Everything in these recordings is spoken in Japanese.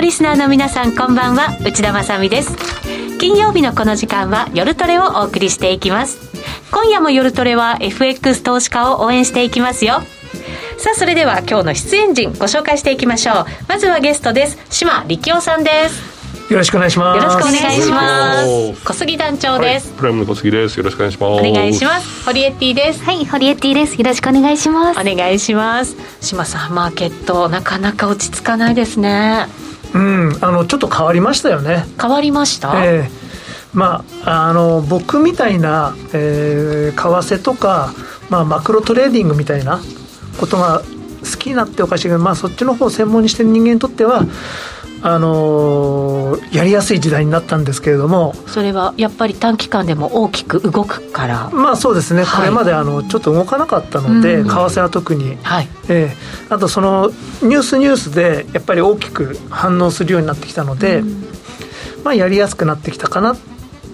のリスナーの皆さんこんばんは内田まさです金曜日のこの時間は夜トレをお送りしていきます今夜も夜トレは FX 投資家を応援していきますよさあそれでは今日の出演陣ご紹介していきましょうまずはゲストです島力夫さんですよろしくお願いします。よろしくお願いします。小杉団長です、はい、プライムの小杉です。よろしくお願いします。お願いします。ホリエティです。はい、ホリエティです。よろしくお願いします。お願いします。島さん、マーケットなかなか落ち着かないですね。うん、あのちょっと変わりましたよね。変わりました？えーまあ、あの僕みたいな、えー、為替とか、まあ、マクロトレーディングみたいなことが好きになっておかしいけど、まあ、そっちの方を専門にしてる人間にとってはあのー、やりやすい時代になったんですけれどもそれはやっぱり短期間でも大きく動くから。まあそうですね、はい、これまであのちょっと動かなかったので、為替は特に、はい。えー、あとそのニュースニュースでやっぱり大きく反応するようになってきたので、まあ、やりやすくなってきたかな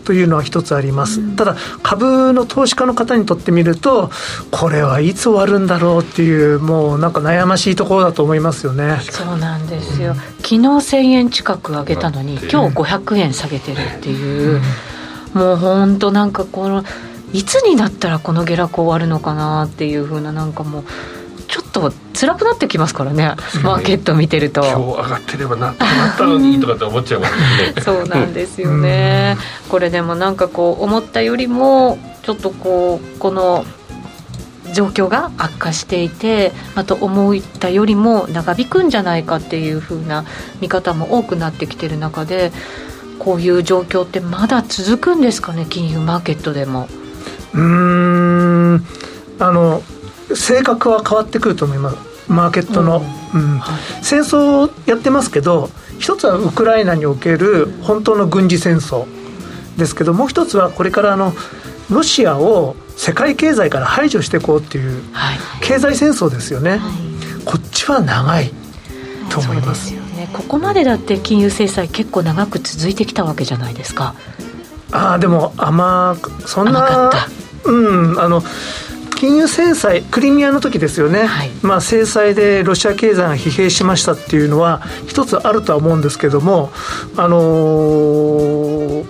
というのは一つあります、うん、ただ株の投資家の方にとってみるとこれはいつ終わるんだろうっていうもうなんか悩ましいところだと思いますよね。そうなんですよ、うん、昨日1000円近く上げたのに今日500円下げてるっていう、うん、もう本当なんかこのいつになったらこの下落終わるのかなっていうふうななんかもうと辛くなってきますからね。マーケット見てると。今日上がってればななったのにとかって思っちゃいますね。そうなんですよね。これでもなんかこう思ったよりもちょっとこうこの状況が悪化していてまた思ったよりも長引くんじゃないかっていうふうな見方も多くなってきてる中でこういう状況ってまだ続くんですかね？金融マーケットでも。うん。あの性格は変わってくると思います。マーケットの、うん、はい、戦争やってますけど一つはウクライナにおける本当の軍事戦争ですけどもう一つはこれからあのロシアを世界経済から排除していこうっていう経済戦争ですよね、はい、こっちは長いと思います。よね。ここまでだって金融制裁結構長く続いてきたわけじゃないですか。ああでも甘そんなうんあの金融制裁、クリミアの時ですよね、はい、まあ、制裁でロシア経済が疲弊しましたっていうのは、一つあるとは思うんですけども、あのー、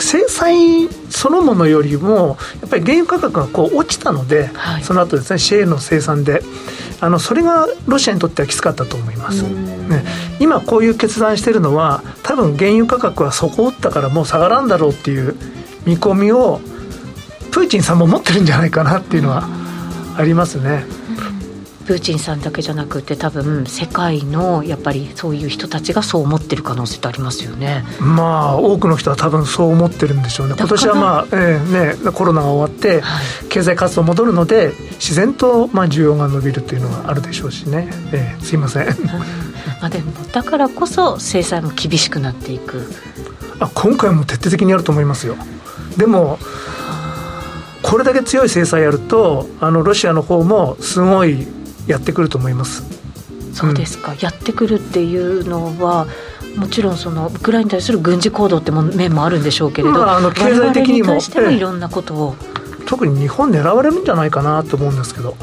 制裁そのものよりも、やっぱり原油価格がこう落ちたので、はい、その後ですね、シェールの生産で。あのそれがロシアにとってはきつかったと思います、ね、今こういう決断しているのは多分原油価格は底を打ったからもう下がらんだろうっていう見込みをプーチンさんも持ってるんじゃないかなっていうのはありますね。プーチンさんだけじゃなくて多分世界のやっぱりそういう人たちがそう思ってる可能性ってありますよね。まあ多くの人は多分そう思ってるんでしょうね。今年はまあ、えー、ねコロナが終わって、経済活動戻るので自然とまあ需要が伸びるというのがあるでしょうしね。えー、すいません。まあでもだからこそ制裁も厳しくなっていく。あ今回も徹底的にやると思いますよ。でもこれだけ強い制裁やるとあのロシアの方もすごいやってくると思います。そうですか、うん、やってくるっていうのはもちろんそのウクライナに対する軍事行動っても面もあるんでしょうけれど、まあ、あの経済的にも。にしてもいろんなことを、ええ、特に日本狙われるんじゃないかなと思うんですけど。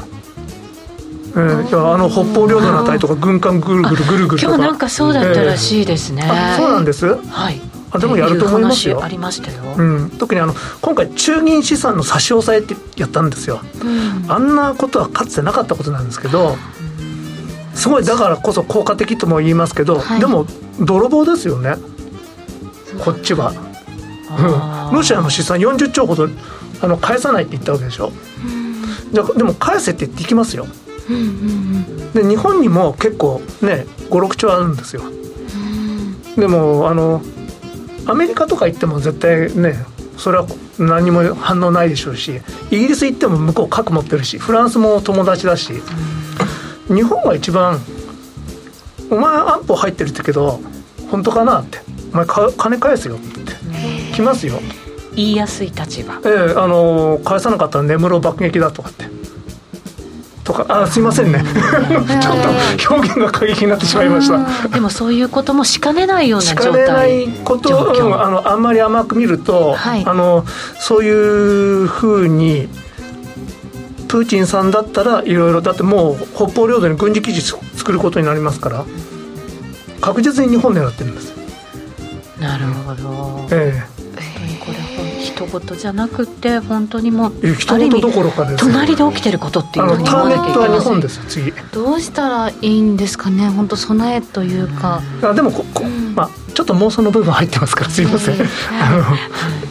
えー、あの北方領土のあたりとか軍艦ぐるぐるぐるぐる今日なんかそうだったらしいですね、えー、そうなんです？はいあでもやると思いますよ。ありましたよ、うん、特にあの今回中銀資産の差し押さえってやったんですよ、うん、あんなことはかつてなかったことなんですけど、すごいだからこそ効果的とも言いますけど、はい、でも泥棒ですよね。こっちは、うん、ロシアの資産40兆ほどあの返さないって言ったわけでしょ、うん、でも返せって言っていきますよ、うんうんうん、で日本にも結構ね56兆あるんですよ、でもあのアメリカとか行っても絶対ねそれは何も反応ないでしょうしイギリス行っても向こう核持ってるしフランスも友達だし、日本が一番「お前安保入ってるってけど本当かな?」って「お前金返すよ」って来ますよ。言いやすい立場。ええあの返さなかったら根室爆撃だとかってとかあすいませんね。ちょっと表現が過激になってしまいました。でもそういうこともしかねないような状態。しかねないことをあのあんまり甘く見ると、はい、あのそういうふうにプーチンさんだったらいろいろだってもう北方領土に軍事基地作ることになりますから確実に日本狙ってるんですなるほど、ええ。これ人事じゃなくて本当にもう人事どころかです隣で起きてることっていうふうにターゲットは日本です次。どうしたらいいんですかね本当備えというか、あでもここ、まあちょっと妄想の部分入ってますからすいません、あの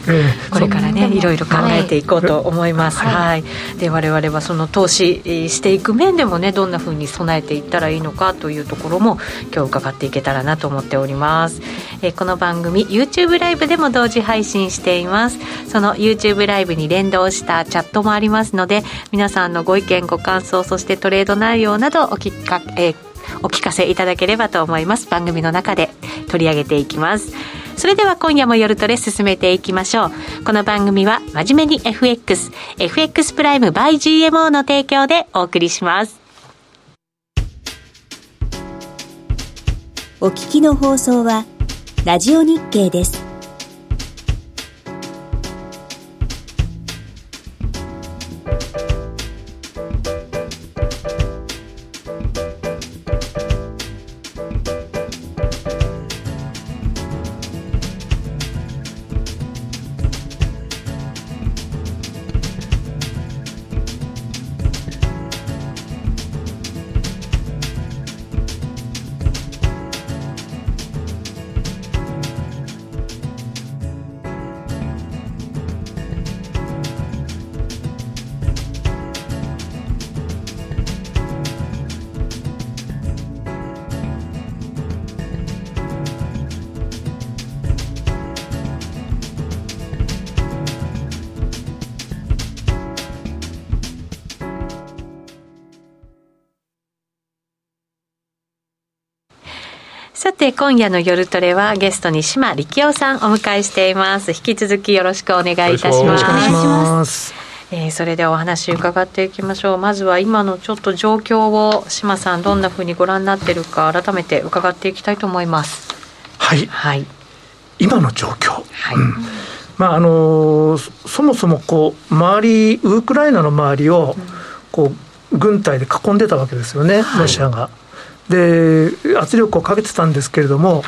えー、これからねいろいろ考えていこうと思います、はい、はい、で我々はその投資していく面でもねどんなふうに備えていったらいいのかというところも今日伺っていけたらなと思っております、えー、この番組 YouTube ライブでも同時配信しています。その YouTube ライブに連動したチャットもありますので皆さんのご意見ご感想そしてトレード内容などおきか、えーお聞かせいただければと思います。番組の中で取り上げていきます。それでは今夜も夜トレ進めていきましょう。この番組は真面目に FXFX プライム by GMO の提供でお送りします。お聞きの放送はラジオ日経です。今夜の夜トレはゲストに島力夫さんお迎えしています。引き続きよろしくお願いいたします。よろしくお願いします。えー、それではお話伺っていきましょう。まずは今のちょっと状況を島さんどんなふうにご覧になっているか改めて伺っていきたいと思います。はい、はい、今の状況、はい、うん、まああのー、そもそもこう周りウクライナの周りをこう軍隊で囲んでたわけですよね、ロシアが。で圧力をかけてたんですけれども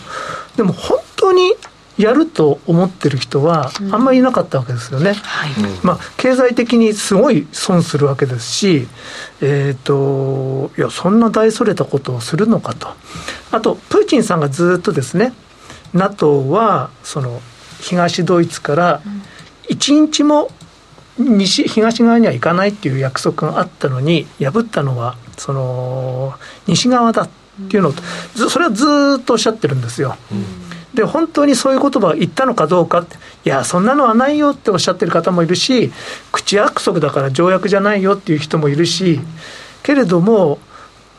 でも本当にやると思ってる人はあんまりいなかったわけですよね。うんはい、まあ、経済的にすごい損するわけですし、えーと、いやそんな大それたことをするのかと。あとプーチンさんがずっとですね NATO はその東ドイツから一日も西東側には行かないっていう約束があったのに破ったのはその西側だっていうのをそれはずっとおっしゃってるんですよ。で本当にそういう言葉を言ったのかどうかっていやそんなのはないよっておっしゃってる方もいるし口約束だから条約じゃないよっていう人もいるしけれども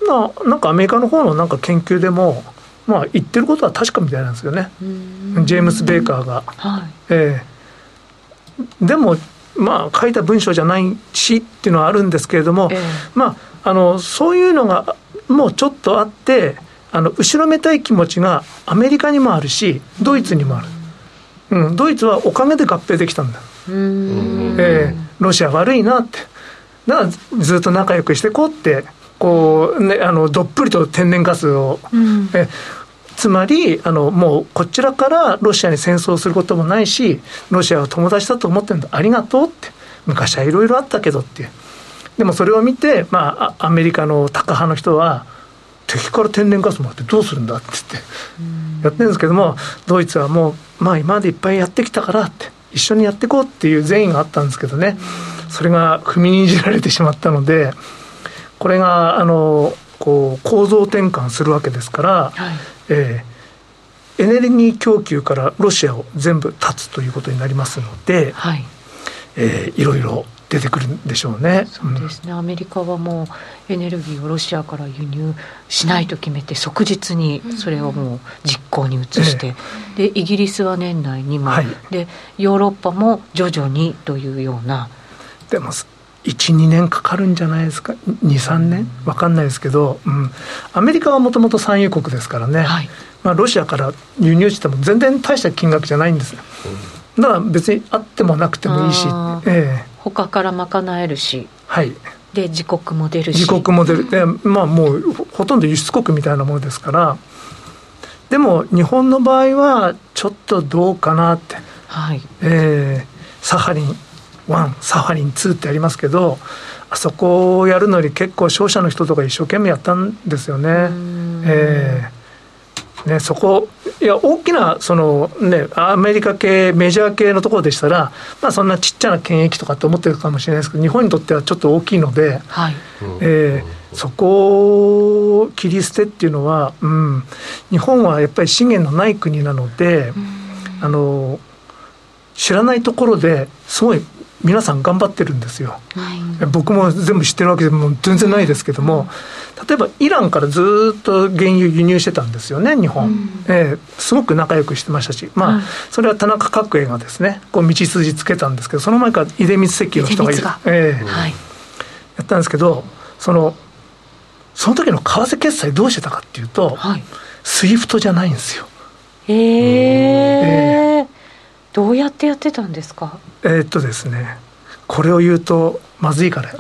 まあなんかアメリカの方のなんか研究でもまあ言ってることは確かみたいなんですよね。ジェームス・ベーカーが。はい、えー、でもまあ書いた文章じゃないしっていうのはあるんですけれども、えー、まああのそういうのがもうちょっとあってあの後ろめたい気持ちがアメリカにもあるしドイツにもある、うん、ドイツはおかげで合併できたんだ、えー、ロシア悪いなって。だからずっと仲良くしてこうってこう、ね、あのどっぷりと天然ガスを、うん、えつまりあのもうこちらからロシアに戦争することもないしロシアは友達だと思ってるんだ。ありがとうって。昔はいろいろあったけどっていうでもそれを見て、まあ、アメリカのタカ派の人は敵から天然ガスもらってどうするんだって言ってやってるんですけどもドイツはもう、まあ、今までいっぱいやってきたからって一緒にやっていこうっていう善意があったんですけどね。それが踏みにじられてしまったのでこれがあのこう構造転換するわけですから、はい、えー、エネルギー供給からロシアを全部断つということになりますので、はい。えー、いろいろ出てくるんでしょうね。そうですね、うん、アメリカはもうエネルギーをロシアから輸入しないと決めて即日にそれをもう実行に移して、でイギリスは年内にも、はい、でヨーロッパも徐々にというような。でも12年かかるんじゃないですか？23年？分かんないですけど、うん、アメリカはもともと産油国ですからね、はい、まあ、ロシアから輸入しても全然大した金額じゃないんですよ。だから別にあってもなくてもいいし、ええ、他から賄えるし、はい、で自国も出るし。自国も出る。でまあもうほとんど輸出国みたいなものですからでも日本の場合はちょっとどうかなって、はい。えー、サハリン1サハリン2ってありますけどあそこをやるのに結構商社の人とか一生懸命やったんですよね。えーね、そこ、いや、大きな、そのね、アメリカ系、メジャー系のところでしたら、まあ、そんなちっちゃな権益とかって思ってるかもしれないですけど、日本にとってはちょっと大きいので、はい。えー、そこを切り捨てっていうのは、うん、日本はやっぱり資源のない国なので、あの知らないところですごい皆さん頑張ってるんですよ、はい、僕も全部知ってるわけでも全然ないですけども、例えばイランからずっと原油輸入してたんですよね日本、うん、えー、すごく仲良くしてましたしまあ、それは田中角栄がですねこう道筋つけたんですけどその前から出光石油の人がいる、えーはい、やったんですけどそのその時の為替決済どうしてたかっていうと、はい、 SWIFT じゃないんですよ。へえー、どうやってやってたんですか？えー、っとですねこれを言うとまずいから。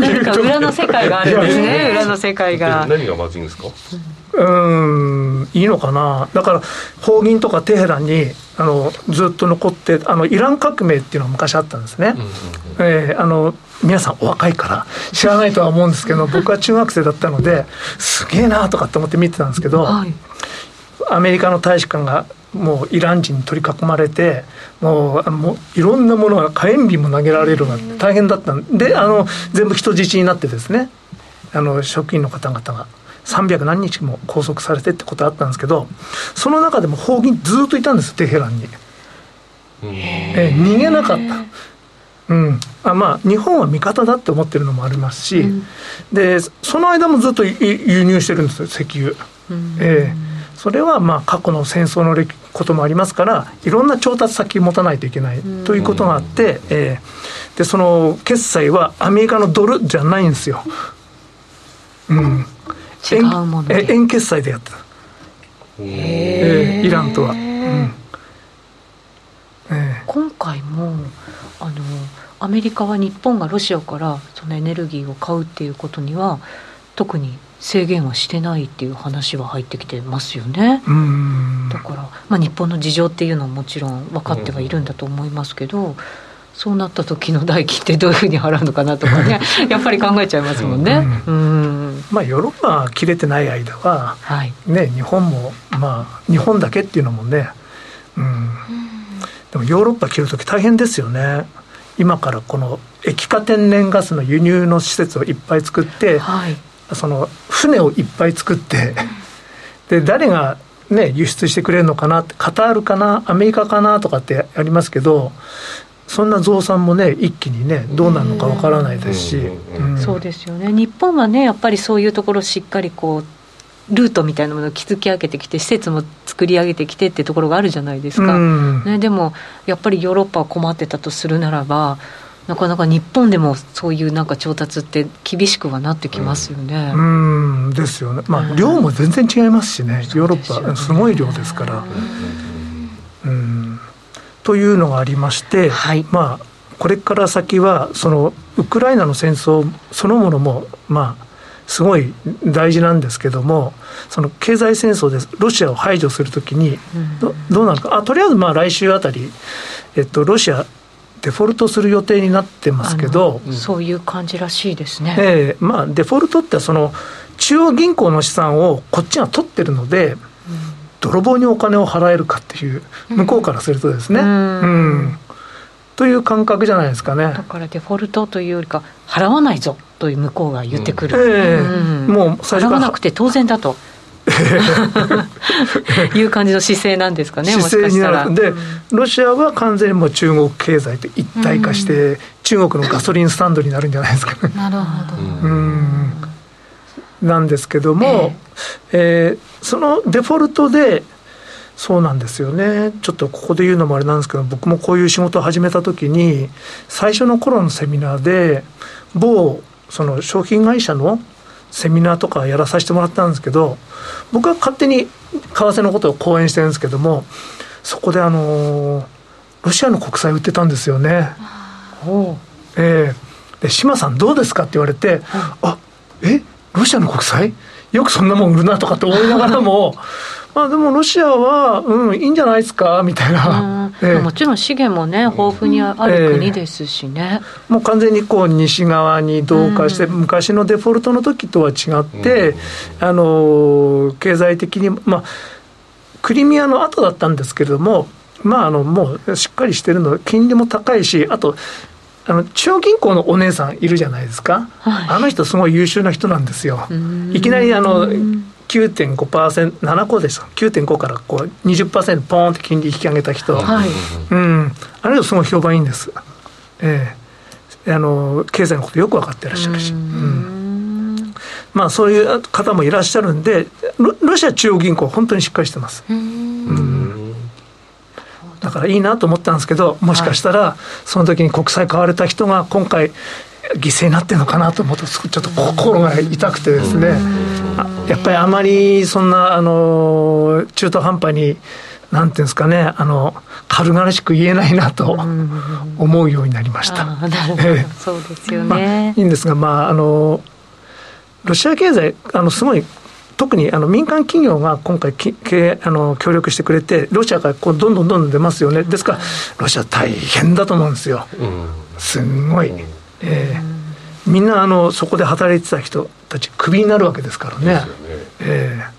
何か裏の世界があるんですね裏の世界が。何がまずいんですか？うんいいのかな。だから法銀とかテヘランにあのずっと残ってあのイラン革命っていうのが昔あったんですね、えー、あの皆さんお若いから知らないとは思うんですけど僕は中学生だったのですげえなとかって思って見てたんですけど、はい、アメリカの大使館がもうイラン人に取り囲まれてもうもういろんなものが火炎瓶も投げられるのが大変だった。んであの全部人質になってですねあの職員の方々が。300何日も拘束されてってことあったんですけどその中でも砲撃ずっといたんですテヘランに、え逃げなかった。うん。あまあ日本は味方だって思ってるのもありますし、うん、でその間もずっと輸入してるんですよ石油、うん、えーそれはまあ過去の戦争のこともありますからいろんな調達先持たないといけないということがあって、えー、でその決済はアメリカのドルじゃないんですよ。うん、違うもの円円決済でやってた、え。ー、イランとは。うん。えー、今回もあのアメリカは日本がロシアからそのエネルギーを買うっていうことには特に制限はしてないっていう話は入ってきてますよね。だから、まあ、日本の事情っていうのはもちろん分かってはいるんだと思いますけど、そうなった時の代金ってどういうふうに払うのかなとかね やっぱり考えちゃいますもんね。うん、まあヨーロッパが切れてない間は、はい、ね日本もまあ日本だけっていうのもね、うん、でもヨーロッパ切る時大変ですよね。今からこの液化天然ガスの輸入の施設をいっぱい作って、はい、その船をいっぱい作ってで誰がね輸出してくれるのかなってカタールかなアメリカかなとかってありますけどそんな増産もね一気にねどうなるのかわからないですし、そうですよね。日本はねやっぱりそういうところしっかりこうルートみたいなものを築き上げてきて施設も作り上げてきてってところがあるじゃないですか、ね、でもやっぱりヨーロッパは困ってたとするならばなかなか日本でもそういうなんか調達って厳しくはなってきますよね。うん、うんですよね。まあ、量も全然違いますしね、ヨーロッパすごい量ですから。うん、というのがありまして、はい、まあこれから先はそのウクライナの戦争そのものもまあすごい大事なんですけどもその経済戦争でロシアを排除するときにどどうなるか？あとりあえずまあ来週あたり、えっと、ロシアデフォルトする予定になってますけど、そういう感じらしいですね、えーまあ、デフォルトってその中央銀行の資産をこっちが取ってるので、うん、泥棒にお金を払えるかっていう向こうからするとですね、うん、うん。という感覚じゃないですかね。だからデフォルトというよりか払わないぞという向こうが言ってくる、えー、もう最初払わなくて当然だと いう感じの姿勢なんですかね、姿勢になる。で、ロシアは完全にもう中国経済と一体化して、うん、中国のガソリンスタンドになるんじゃないですか。ね。なるほど、うん。なんですけども、えー、えー、そのデフォルトでそうなんですよね。ちょっとここで言うのもあれなんですけど僕もこういう仕事を始めた時に最初の頃のセミナーで某その商品会社のセミナーとかやらさせてもらったんですけど僕は勝手に為替のことを講演してるんですけどもそこであのロシアの国債売ってたんですよね。えー、で「志麻さんどうですか?」って言われて「あえロシアの国債？いよくそんなもん売るなとかって思いながらもまあでもロシアは、うん、いいんじゃないですか？みたいな、えー、もちろん資源もね豊富にある国ですしね、えー、もう完全にこう西側に同化して、うん、昔のデフォルトの時とは違って、うん、あの経済的にまあクリミアの後だったんですけれどもまああのもうしっかりしてるの金利も高いしあとあの中央銀行のお姉さんいるじゃないですか、はい、あの人すごい優秀な人なんですよ。いきなりあの9.5%、7個です9.5からこう20%ポーンって金利引き上げた人、はい、うん、あれはすごい評判いいんです。ええ。ー、あの経済のことよく分かってらっしゃるし。うん。まあ、そういう方もいらっしゃるんでロ、ロシア中央銀行、本当にしっかりしてます。うん。だからいいなと思ったんですけど、もしかしたら、その時に国債買われた人が今回、犠牲になってるのかなと思うと、ちょっと心が痛くてですね、やっぱりあまりそんなあの中途半端に、なんていうんですかね、あの軽々しく言えないなと思うようになりました。そうですよね、まあ、いいんですが、まああのロシア経済あのすごい特にあの民間企業が今回きけあの協力してくれて、ロシアからこうどんどんどんどん出ますよね、ですから、ロシア大変だと思うんですよ、すんごい。えーみんなあのそこで働いてた人たちクビになるわけですからね。ね。えー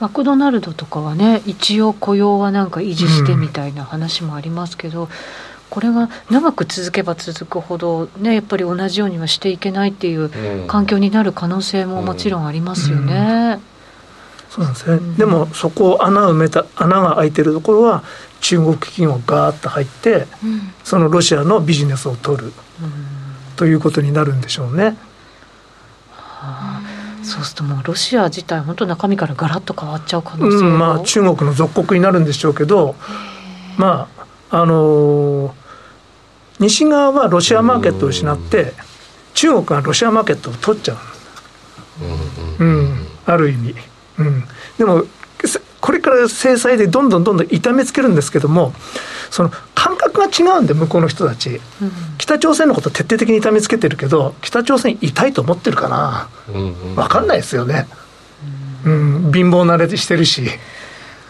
マクドナルドとかはね一応雇用はなんか維持してみたいな話もありますけど、うん、これが長く続けば続くほどねやっぱり同じようにはしていけないっていう環境になる可能性ももちろんありますよね。うん。うん、そうなんですね、でもそこを穴を埋めた穴が開いてるところは中国企業がガーッと入って、そのロシアのビジネスを取る。ということになるんでしょうね。はあ、そうするともうロシア自体本当中身からガラッと変わっちゃう可能性、うん、まあ中国の属国になるんでしょうけどまああのー、西側はロシアマーケットを失って中国がロシアマーケットを取っちゃう、うん、ある意味、うん、でもこれから制裁でどんどんどんどん痛めつけるんですけどもその感覚が違うんで向こうの人たち、うん、北朝鮮のこと徹底的に痛めつけてるけど北朝鮮痛いと思ってるかな、分かんないですよね、うん、うん、貧乏慣れしてるし。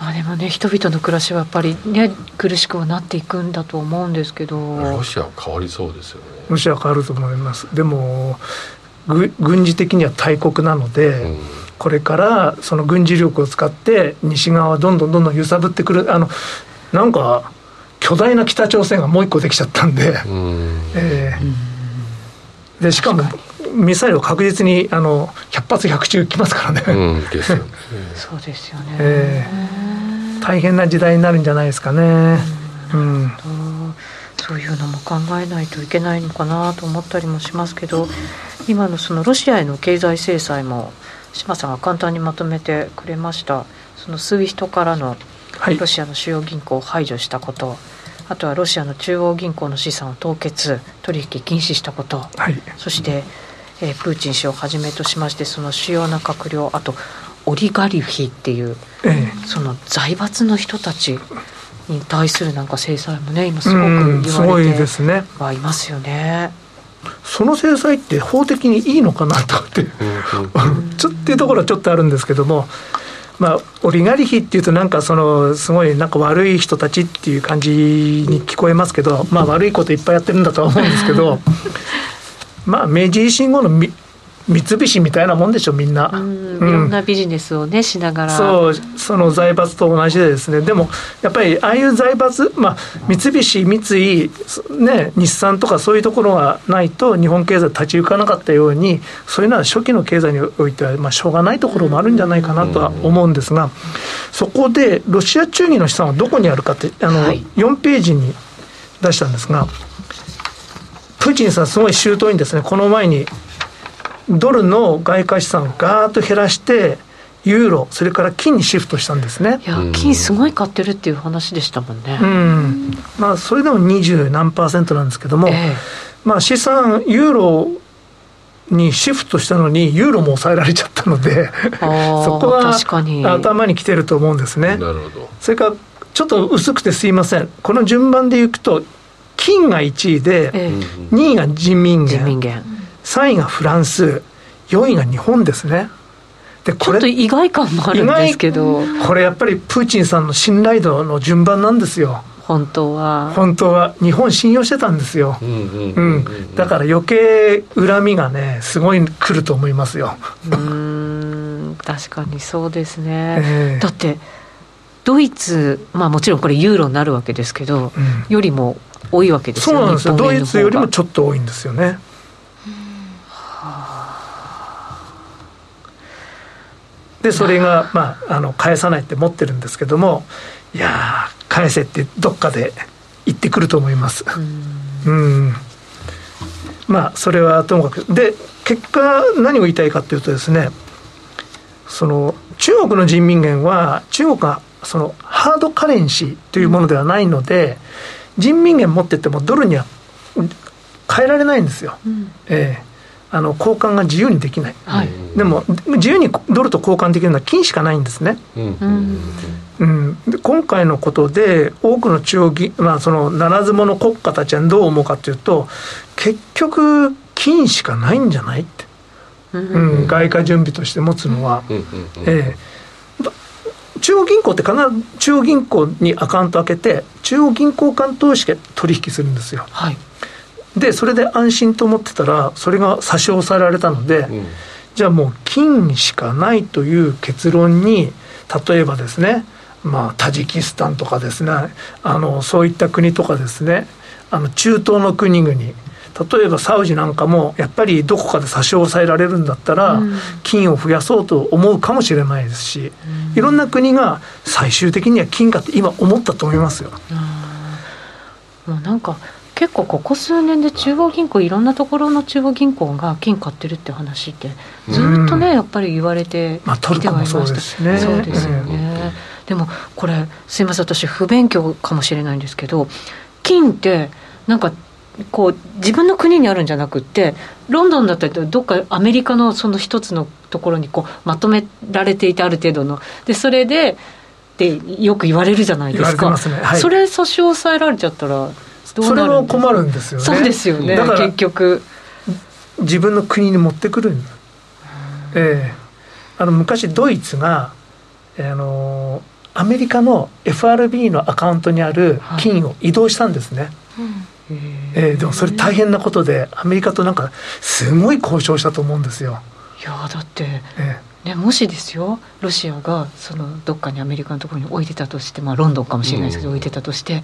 まあでもね人々の暮らしはやっぱりね苦しくはなっていくんだと思うんですけど。ロシア変わりそうですよね。ロシア変わると思います。でも軍事的には大国なので、うんこれからその軍事力を使って西側はどんどんどんどん揺さぶってくる。あのなんか巨大な北朝鮮がもう一個できちゃったんで、えー、でしかもミサイルを確実にあの100発100中来ますからね、うん、ですよね。そうですよね、えー、大変な時代になるんじゃないですかね、うん、うん、そういうのも考えないといけないのかなと思ったりもしますけど今のそのロシアへの経済制裁も志摩さんが簡単にまとめてくれました。その SWIFT からのロシアの主要銀行を排除したこと、はい、あとはロシアの中央銀行の資産を凍結取引禁止したこと、はい、そして、えー、プーチン氏をはじめとしましてその主要な閣僚あとオリガリヒっていう、ええ、その財閥の人たちに対するなんか制裁もね今すごく言われてはいますよね。その制裁って法的にいいのかなとってちょっていうところはちょっとあるんですけどもまあ、オリガリヒっていうとなんかそのすごいなんか悪い人たちっていう感じに聞こえますけど、まあ、悪いこといっぱいやってるんだとは思うんですけど まあ明治維新後の三菱みたいなもんでしょみんな、うん、いろんなビジネスをねしながら。そうその財閥と同じでですね。でもやっぱりああいう財閥まあ三菱三井ね日産とかそういうところがないと日本経済立ち行かなかったようにそういうのは初期の経済においてはまあしょうがないところもあるんじゃないかなとは思うんですがそこでロシア中義の資産はどこにあるかってあの、はい、4ページに出したんですがプーチンさんすごい周到にですね。この前にドルの外貨資産をガーッと減らしてユーロそれから金にシフトしたんですね。いや金すごい買ってるっていう話でしたもんね。うん。まあそれでも二十何パーセントなんですけども、えー、まあ資産ユーロにシフトしたのにユーロも抑えられちゃったので そこは頭にきてると思うんですね。なるほど。それからちょっと薄くてすいません。この順番でいくと金が1位で、えー、2位が人民元。人民元3位がフランス4位が日本ですね。でちょっと意外感もあるんですけど。これやっぱりプーチンさんの信頼度の順番なんですよ。本当は。本当は日本信用してたんですよ、うんだから余計恨みがねすごい来ると思いますよ。うん確かにそうですね、えー、だってドイツまあもちろんこれユーロになるわけですけど、うん、よりも多いわけですよねそうなんですよ。ドイツよりもちょっと多いんですよねでそれが、まあ、あの返さないって持ってるんですけどもいや返せってどっかで言ってくると思います。うん。まあそれはともかく。で結果何を言いたいかというとですねその中国の人民元は中国がそのハードカレンシーというものではないので、人民元持っててもドルには変えられないんですよ。うん、えーあの交換が自由にできない、はい、でも自由にドルと交換できるのは金しかないんですね、うん。うん、で今回のことで多くの中央銀、まあ、そのならず者国家たちはどう思うかというと結局金しかないんじゃないって、うん。外貨準備として持つのは、えー、中央銀行って必ず中央銀行にアカウント開けて中央銀行間通して取引するんですよ、はいでそれで安心と思ってたらそれが差し押さえられたので、うん、じゃあもう金しかないという結論に例えばですねまあタジキスタンとかですねあのそういった国とかですねあの中東の国々例えばサウジなんかもやっぱりどこかで差し押さえられるんだったら、金を増やそうと思うかもしれないですし、いろんな国が最終的には金かって今思ったと思いますよ。もうなんか結構ここ数年で中央銀行いろんなところの中央銀行が金買ってるって話ってずっとね、やっぱり言われてきてはいました、まあ、そうですね。そうですよね、でもこれすいません。私不勉強かもしれないんですけど金ってなんかこう自分の国にあるんじゃなくてロンドンだったりどっかアメリカのその一つのところにこうまとめられていてある程度の。でそれでってよく言われるじゃないですか、ね。はい、それ差し押さえられちゃったらそれも困るんですよね。そうですよねだから結局。自分の国に持ってくるんええ。ー、あの昔ドイツが、えー、あのアメリカの FRB のアカウントにある金を移動したんですね、はいえー、でもそれ大変なことでアメリカとなんかすごい交渉したと思うんですよ。いやだって、えーね、もしですよロシアがそのどっかにアメリカのところに置いてたとして、まあ、ロンドンかもしれないですけど、置いてたとして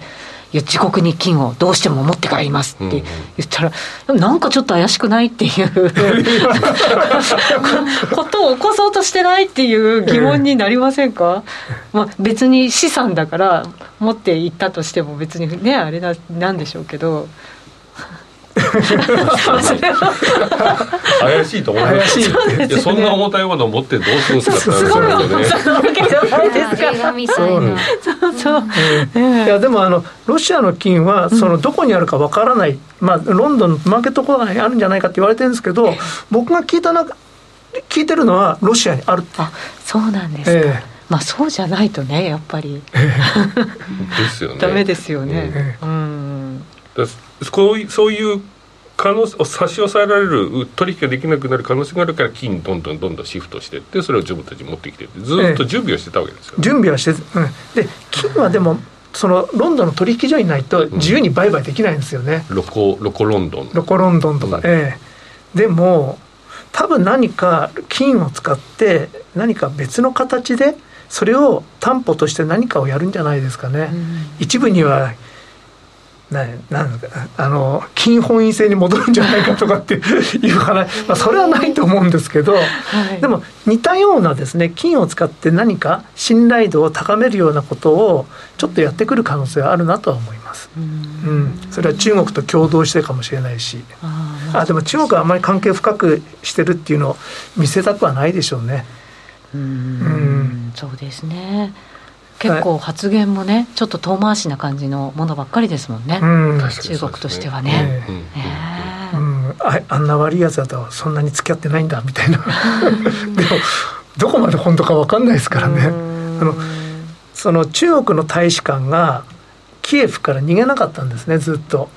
いや自国に金をどうしても持って帰りますって言ったら、うん、なんかちょっと怪しくないっていう ことを起こそうとしてないっていう疑問になりませんか、まあ、別に資産だから持っていったとしても別にねあれななんでしょうけど。怪しいと思います。いやそんな重たいものを持ってどうするんですかって話ですよね。そうそう。いやでもあのロシアの金はそのどこにあるかわからない。まあロンドンのマーケットコーナーにあるんじゃないかって言われてるんですけど、僕が聞いたな聞いてるのはロシアにある。あ、そうなんですか。まあそうじゃないとねやっぱり。ですよね。ダメですよね。うん。こうそういう可能差し押さえられる取引ができなくなる可能性があるから金にどんどんどんどんシフトしていってそれを自分たちに持ってきてずっと準備をしてたわけですよ、ね、準備はして、うん、で金はでもそのロンドンの取引所にないと自由に売買できないんですよね、うん、ロコロコロンドン。ロコロンドンとか、うん、ええ。でも多分何か金を使って何か別の形でそれを担保として何かをやるんじゃないですかね、うん、一部にはななんあの金本位制に戻るんじゃないかとかって いう話、まあ、それはないと思うんですけど、はい、でも似たようなですね金を使って何か信頼度を高めるようなことをちょっとやってくる可能性はあるなとは思います。うん、それは中国と共同してかもしれないし。あでも中国はあまり関係深くしてるっていうのを見せたくはないでしょうね。うん。うん。そうですね結構発言もねちょっと遠回しな感じのものばっかりですもんね、うん、中国としてはね。うん、ああんな悪いやつだとそんなに付き合ってないんだみたいな。でもどこまで本当か分かんないですからね。あのその中国の大使館がキエフから逃げなかったんですねずっと、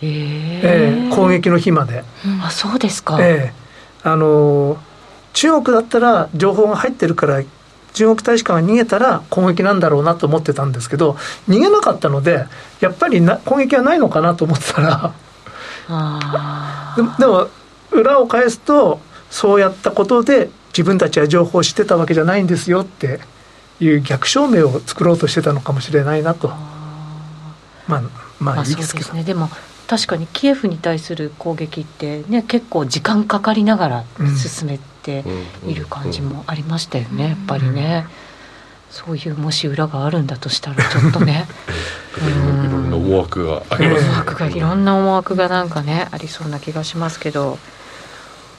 えー、えー、攻撃の日まで。あそうですか、えー、あの中国だったら情報が入ってるから中国大使館が逃げたら攻撃なんだろうなと思ってたんですけど逃げなかったのでやっぱりな攻撃はないのかなと思ってたら。でも裏を返すとそうやったことで自分たちは情報を知ってたわけじゃないんですよっていう逆証明を作ろうとしてたのかもしれないなと。まあまあいいですけど、ね、でも確かにキエフに対する攻撃ってね結構時間かかりながら進めている感じもありましたよね、やっぱりね。そういうもし裏があるんだとしたらちょっとね。いろんな思惑があります、思惑がいろんな思惑がなんかねありそうな気がしますけど。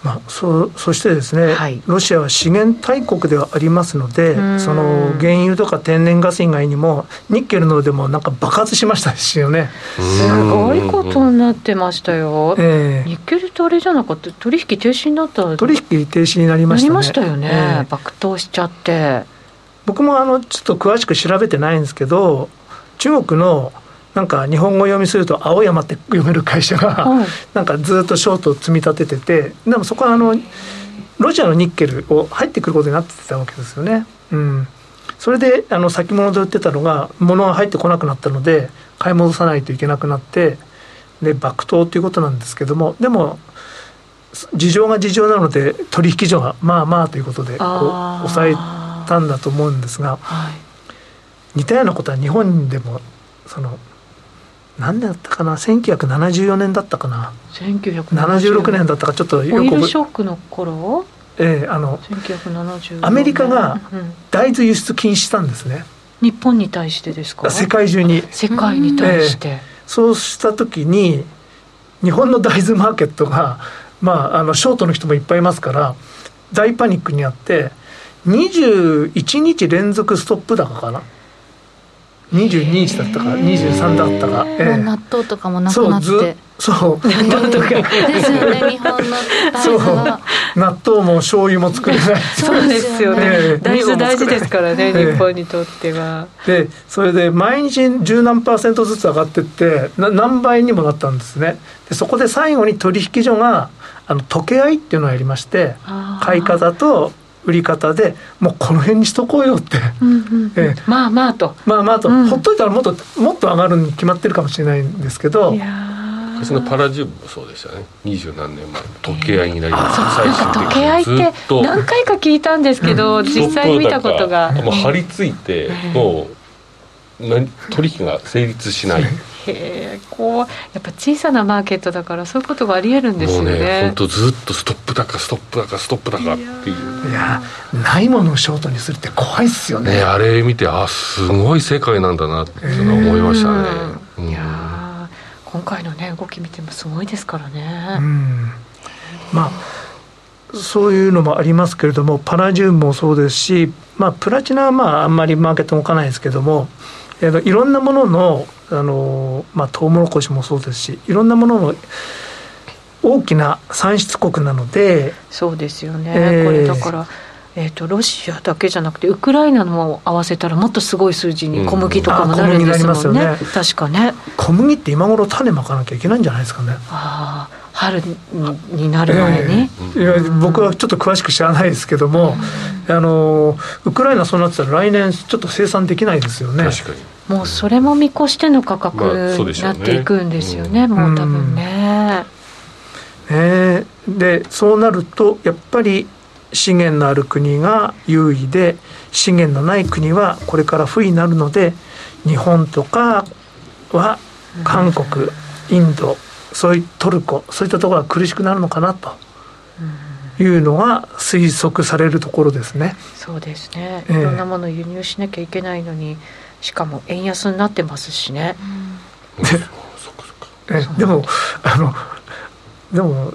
まあ、そそしてですね、はい、ロシアは資源大国ではありますので、その原油とか天然ガス以外にも、ニッケルのでもなんか爆発しましたですよね。すごいことになってましたよ、えー、ニッケルってあれじゃなかった、取引停止になった。取引停止になりましたね。なりましたよね、えー、爆投しちゃって。僕もあのちょっと詳しく調べてないんですけど、中国のなんか日本語読みすると青山って読める会社が、なんかずっとショートを積み立てててでもそこはあのロシアのニッケルを入ってくることになってたわけですよね。うん、それであの先物で売ってたのが物が入ってこなくなったので買い戻さないといけなくなってで爆投ということなんですけどもでも事情が事情なので取引所がまあまあということでこう抑えたんだと思うんですが、はい、似たようなことは日本でもその何年だったかな？1974年だったかな？1976年だったかちょっとよくオイルショックの頃？ええー、あのアメリカが大豆輸出禁止したんですね、うん、日本に対してですか？世界中に。世界に対して、えー、そうした時に日本の大豆マーケットがまああのショートの人もいっぱいいますから大パニックにあって21日連続ストップ高かな22日だったか23だったか、えー、納豆とかもなくなって。そう納豆とか。ですよね日本のそう。納豆も醤油も作れない。そうですよね、えー、大豆大事ですからね、えー、日本にとっては。でそれで毎日十何パーセントずつ上がってってな何倍にもなったんですね。でそこで最後に取引所があの溶け合いっていうのをやりまして買い方と売り方でもうこの辺にしとこうよって、うんうんえー、まあまあと。まあまあと、うん、ほっといたらもっともっと上がるに決まってるかもしれないんですけど。昔のパラジウムもそうでしたね。二十何年前時計合いになります、えー、時計合いって何回か聞いたんですけど、うん、実際見たことが。もう張り付いて、もう取引が成立しないへこうやっぱ小さなマーケットだからそういうことがありえるんですよね。もうね本当ずっとストップ高ストップ高ストップ高っていう。いやないものをショートにするって怖いっすよね、ね、あれ見てあすごい世界なんだなっていうの思いましたね、うん、いや今回のね動き見てもすごいですからね、うん、まあそういうのもありますけれどもパラジウムもそうですし、まあ、プラチナはまああんまりマーケット動かないですけどもいろんなもののあの、まあ、トウモロコシもそうですしいろんなものの大きな産出国なのでそうですよね、えー、これだから、えーと、ロシアだけじゃなくてウクライナのも合わせたらもっとすごい数字に小麦とかもなるんですもんね。うん、ね。確かね。小麦って今頃種まかなきゃいけないんじゃないですかね。ああ春になる前に、えー、いや僕はちょっと詳しく知らないですけども、うん、あのウクライナそうなってたら来年ちょっと生産できないですよね。確かにもうそれも見越しての価格になっていくんですよねまあうね、もう多分ね。ねでそうなるとやっぱり資源のある国が優位で資源のない国はこれから不利になるので日本とかは韓国、インドそういうトルコそういったところが苦しくなるのかなと。いうのが推測されるところですね。そうですね。いろんなものを輸入しなきゃいけないのに、しかも円安になってますしね。えでもあのでも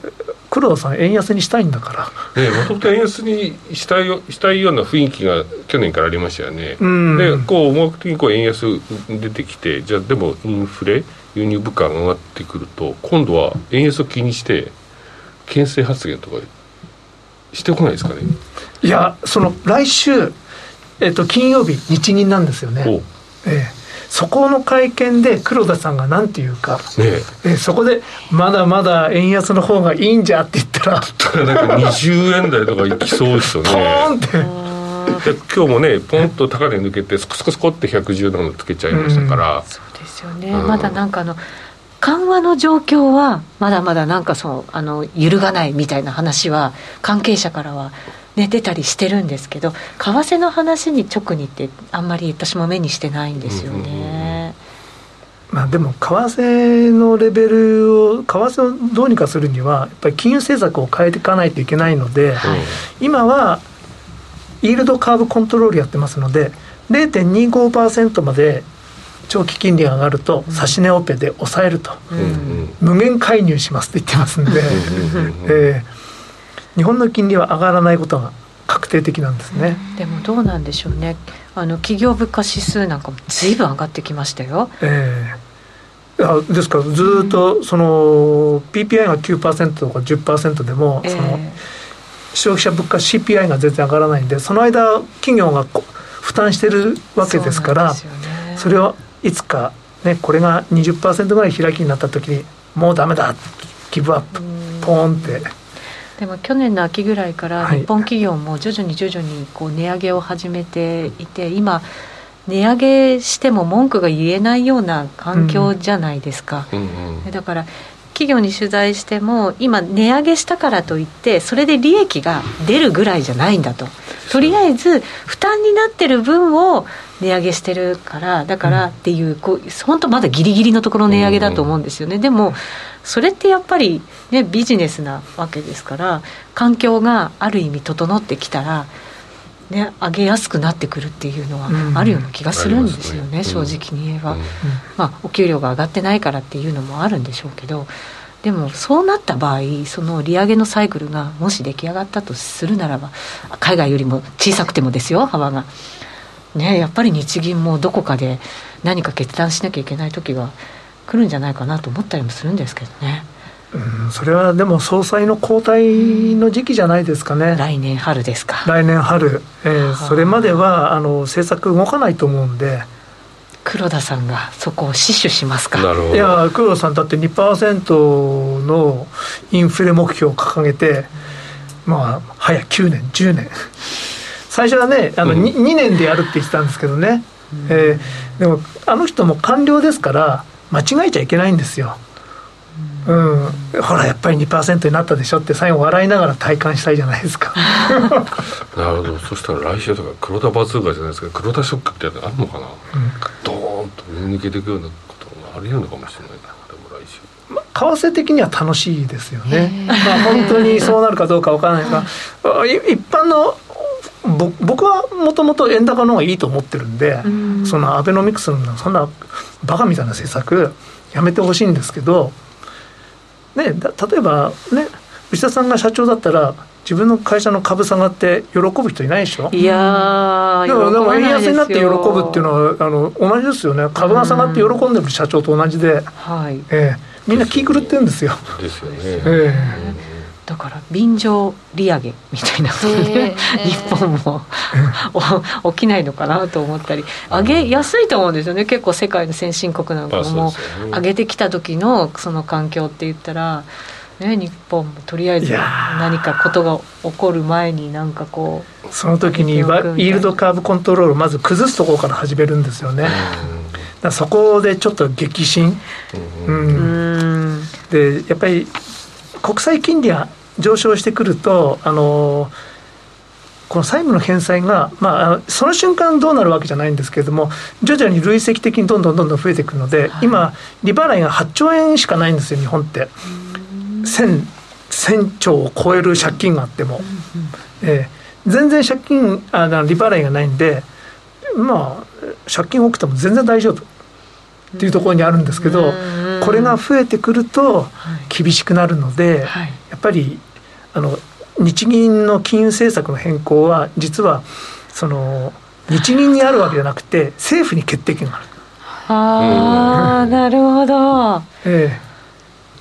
黒田さん円安にしたいんだから。ねもともと円安にしたいしたいような雰囲気が去年からありましたよね。でこう思惑的にこう円安出てきてじゃあでもインフレ輸入物価が上がってくると今度は円安を気にして牽制発言とかしてこないですかね。いやその来週えっと金曜日日銀なんですよね。ええ。そこの会見で黒田さんが何て言うか、ねえ。そこでまだまだ円安の方がいいんじゃって言ったら。なんか20円台とかいきそうですよね。ポーンって。で今日もねポンと高値抜けてスコスコスコって117つけちゃいましたから、そうですよね、まだなんかあの緩和の状況はまだまだなんかそうあの揺るがないみたいな話は関係者からはね、出たりしてるんですけど為替の話に直にってあんまり私も目にしてないんですよね。まあ、でも為替のレベルを為替をどうにかするにはやっぱり金融政策を変えていかないといけないので、はい、今はイールドカーブコントロールやってますので0.25%まで長期金利が上がると指値オペで抑えると、うん、無限介入しますって言ってますんで、えー、日本の金利は上がらないことが確定的なんですね。でもどうなんでしょうね。あの企業物価指数なんかもずいぶん上がってきましたよ。ええー、あですからずっとその PPI が9%とか10%でも、その消費者物価 CPI が全然上がらないんでその間企業が負担してるわけですからそ、ね,、れをいつか、ね、これが20%ぐらい開きになった時にもうダメだギブアップポーンって。でも去年の秋ぐらいから日本企業も徐々に徐々にこう値上げを始めていて今値上げしても文句が言えないような環境じゃないですか、うんうん、だから企業に取材しても今値上げしたからといってそれで利益が出るぐらいじゃないんだと。とりあえず負担になってる分を値上げしてるからだからっていうこう本当まだギリギリのところ値上げだと思うんですよね、でもそれってやっぱり、ね、ビジネスなわけですから環境がある意味整ってきたら、ね、上げやすくなってくるっていうのはあるような気がするんですよね、うん、正直に言えば、うん、まあ、お給料が上がってないからっていうのもあるんでしょうけどでもそうなった場合その利上げのサイクルがもし出来上がったとするならば海外よりも小さくてもですよ幅が。ね、やっぱり日銀もどこかで何か決断しなきゃいけない時が来るんじゃないかなと思ったりもするんですけどね。うん、それはでも総裁の交代の時期じゃないですかね、来年春ですか。来年春、えー、それまではあの政策動かないと思うんで。黒田さんがそこを死守しますか。いや黒田さんだって2%のインフレ目標を掲げてまあ早9年10年。最初はねあの 2,、うん、2年でやるって言ってたんですけどね、うん、えー、でもあの人も官僚ですから間違えちゃいけないんですよ。うん、ほらやっぱり2%になったでしょって最後笑いながら体感したいじゃないですか。なるほど。そしたら来週とか黒田バズーカじゃないですけど黒田ショックってあるのかな、うん、ドーンと抜けていくようなことがありえるのかもしれないな。でも来週。まあ、為替的には楽しいですよね、まあ、本当にそうなるかどうかわからない。が 一般の僕はもともと円高の方がいいと思ってるんで、ん。そのアベノミクスのそんなバカみたいな政策やめてほしいんですけど、ね、例えばね内田さんが社長だったら自分の会社の株下がって喜ぶ人いないでしょ？いやでもでも円安になって喜ぶっていうのはあの同じですよね。株が下がって喜んでる社長と同じで、はい。えー、みんな気狂ってるんですよ。ですよね。えーだから便乗利上げみたいな。ことで、日本も起きないのかなと思ったり。上げやすいと思うんですよね。結構世界の先進国なんかも。上げてきた時のその環境って言ったら、ね、日本もとりあえず何かことが起こる前になんかこうその時にイールドカーブコントロールをまず崩すところから始めるんですよね。そこでちょっと激震、うん、うん。でやっぱり国際金利が上昇してくると、あのこの債務の返済が、まあ、その瞬間どうなるわけじゃないんですけれども、徐々に累積的にどんどんどんどん増えていくので、はい、今、利払いが8兆円しかないんですよ、日本って。1000, 1000兆を超える借金があっても。えー、全然借金あ利払いがないんで、まあ、借金多くても全然大丈夫っていうところにあるんですけど。これが増えてくると厳しくなるので、はい、やっぱりあの日銀の金融政策の変更は実はその日銀にあるわけじゃなくて政府に決定権がある。ああ、なるほど。ええ。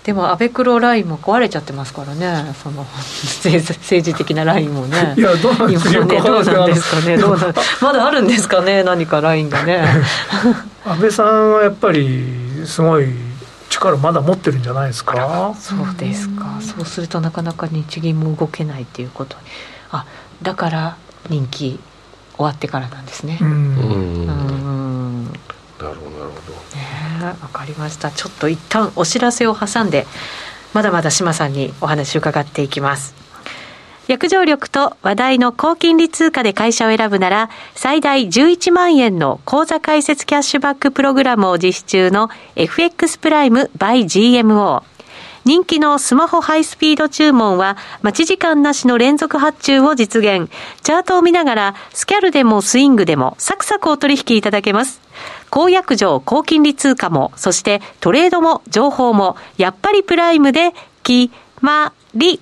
でも安倍黒ラインも壊れちゃってますからね。その政治的なラインもね。いやどうなんですか、ね、どうなんですかね？どうなまだあるんですかね？何かラインがね。安倍さんはやっぱりすごい力まだ持ってるんじゃないですか？そうですか。そうするとなかなか日銀も動けないっていうこと。あだから人気終わってからなんですね。うん。うん。なるほどなるほど。ねわかりました。ちょっと一旦お知らせを挟んでまだまだ志麻さんにお話伺っていきます約定力と話題の高金利通貨で会社を選ぶなら、最大11万円の口座開設キャッシュバックプログラムを実施中の FX プライム by GMO。人気のスマホハイスピード注文は待ち時間なしの連続発注を実現。チャートを見ながらスキャルでもスイングでもサクサクお取引いただけます。公約上、高金利通貨も、そしてトレードも情報も、やっぱりプライムで決まり。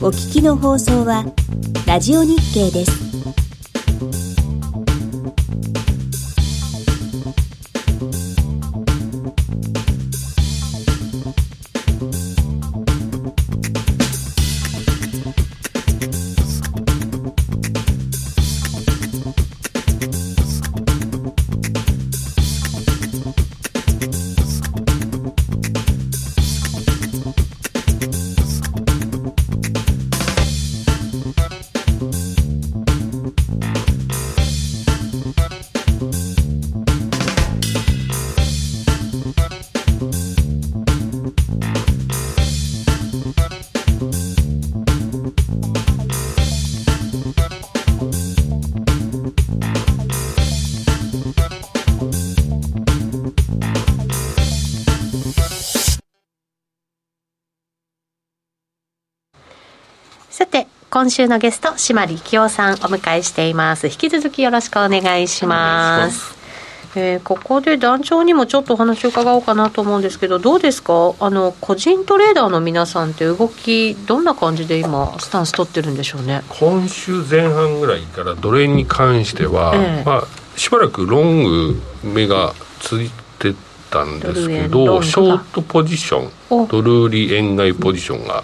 お聞きの放送はラジオ日経です。今週のゲスト島力夫さんお迎えしています。引き続きよろしくお願いします。えー、ここで団長にもちょっとお話を伺おうかなと思うんですけどどうですか？あの個人トレーダーの皆さんって動きどんな感じで今スタンス取ってるんでしょうね？今週前半ぐらいからドル円に関しては、えまあ、しばらくロング目がついてたんですけどショートポジションドル売り円買いポジションが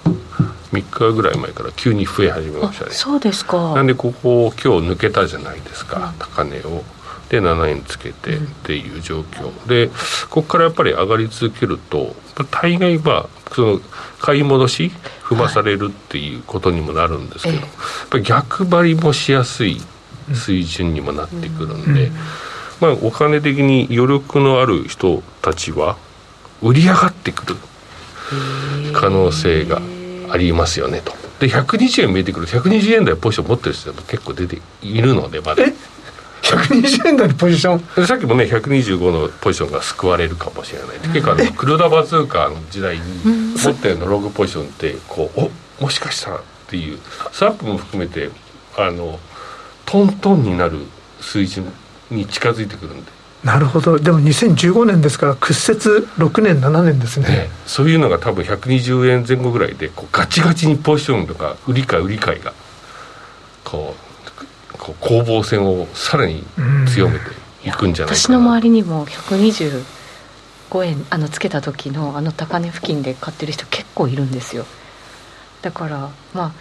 3日ぐらい前から急に増え始めましたね。そうですか。なんでここ今日抜けたじゃないですか、うん、高値を。で7円つけてっていう状況、うん、でここからやっぱり上がり続けると大概はその買い戻し踏まされるっていうことにもなるんですけど、はい、やっぱり逆張りもしやすい水準にもなってくるんで、うん、まあお金的に余力のある人たちは売り上がってくる可能性がありますよねと。で120円見えてくる120円台ポジション持ってる人も結構出ているのでまだ。え？120円台のポジション？さっきもね125のポジションが救われるかもしれない。結構あの黒田バズーカの時代に持ってるのログポジションってこうおもしかしたらっていうスワップも含めてあのトントンになる水準に近づいてくるんでなるほど。でも2015年ですから屈折6年7年ですね、ね、そういうのが多分120円前後ぐらいでこうガチガチにポジションとか売り買い売り買いがこうこう攻防戦をさらに強めていくんじゃないかな、私の周りにも125円あのつけた時のあの高値付近で買ってる人結構いるんですよ。だからまあ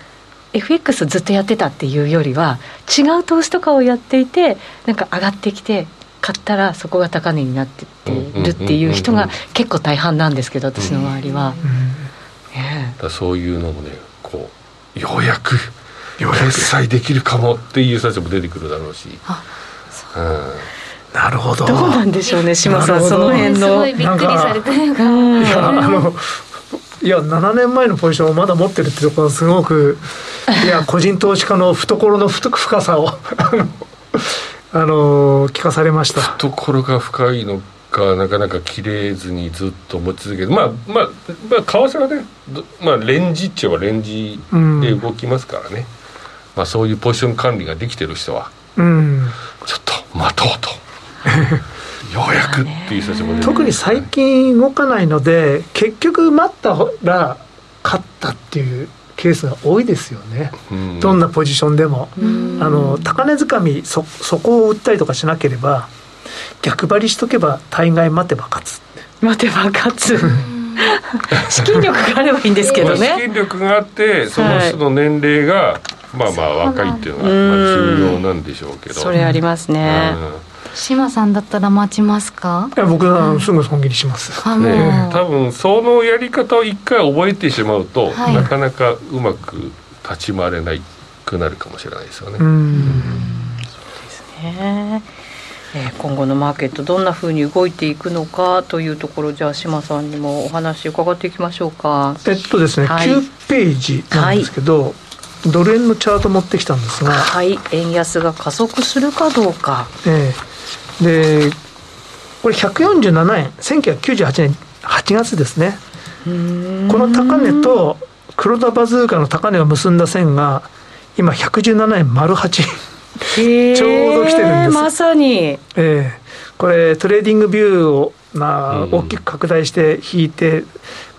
FX ずっとやってたっていうよりは違う投資とかをやっていてなんか上がってきて買ったらそこが高値になってってるっていう人が結構大半なんですけど私の周りは、だそういうのもねこうようやく決済できるかもっていう人たちも出てくるだろうし。う。ん、なるほど。どうなんでしょうね島さんその辺の。すごいびっくりされていやあのいや7年前のポジションをまだ持ってるってところはすごくいや個人投資家の懐の深さをあの聞かされました。懐が深いのがなかなか切れずにずっと持ち続けて、まあまあ、まあ、為替はね、まあ、レンジっちゃえばレンジで動きますからね、うん、まあ、そういうポジション管理ができてる人は、うん、ちょっと待とうと。ようやくっていう人たちも特に最近動かないので結局待ったら勝ったっていうケースが多いですよね、うん、どんなポジションでも、あの高値掴みそそこを売ったりとかしなければ逆張りしとけば大概待てば勝つ。待てば勝つ。資金力があればいいんですけどね。資金力があってその人の年齢が、はい、まあまあ若いっていうのが、まあ、重要なんでしょうけど。それありますね、島さんだったら待ちますか？いや僕はすぐ損切りします、ね、多分そのやり方を一回覚えてしまうと、はい、なかなかうまく立ち回れないくなるかもしれないですよね。うん。そうですね。えー、今後のマーケットどんなふうに動いていくのかというところじゃあ島さんにもお話伺っていきましょうか。えっとですね、はい、9ページなんですけど、はい、ドル円のチャート持ってきたんですがはい。円安が加速するかどうか。ええ。ーでこれ147円1998年8月ですね。この高値と黒田バズーカの高値を結んだ線が今117円丸8ちょうど来てるんです。まさに。ええ。これ TradingView をまあ、大きく拡大して引いて、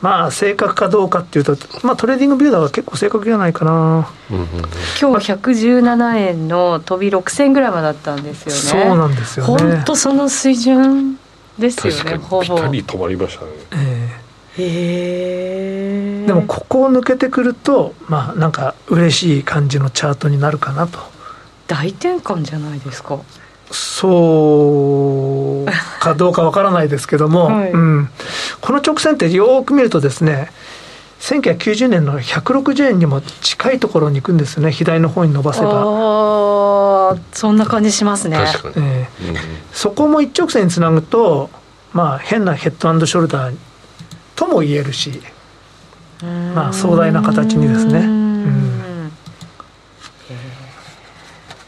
まあ、正確かどうかっていうと、まあ、 TradingViewだは結構正確じゃないかな、今日117円の飛び6000ぐらいまでだったんですよね。そうなんですよね。本当その水準ですよねほぼ。ぴったり止まりましたね。ええ。でもここを抜けてくるとまあなんか嬉しい感じのチャートになるかなと。大転換じゃないですかそうかどうかわからないですけども、はい、うん、この直線ってよく見るとですね1990年の160円にも近いところに行くんですよね左の方に伸ばせば。あそんな感じしますね、えー、うん、そこも一直線につなぐとまあ変なヘッドショルダーとも言えるしまあ壮大な形にですね、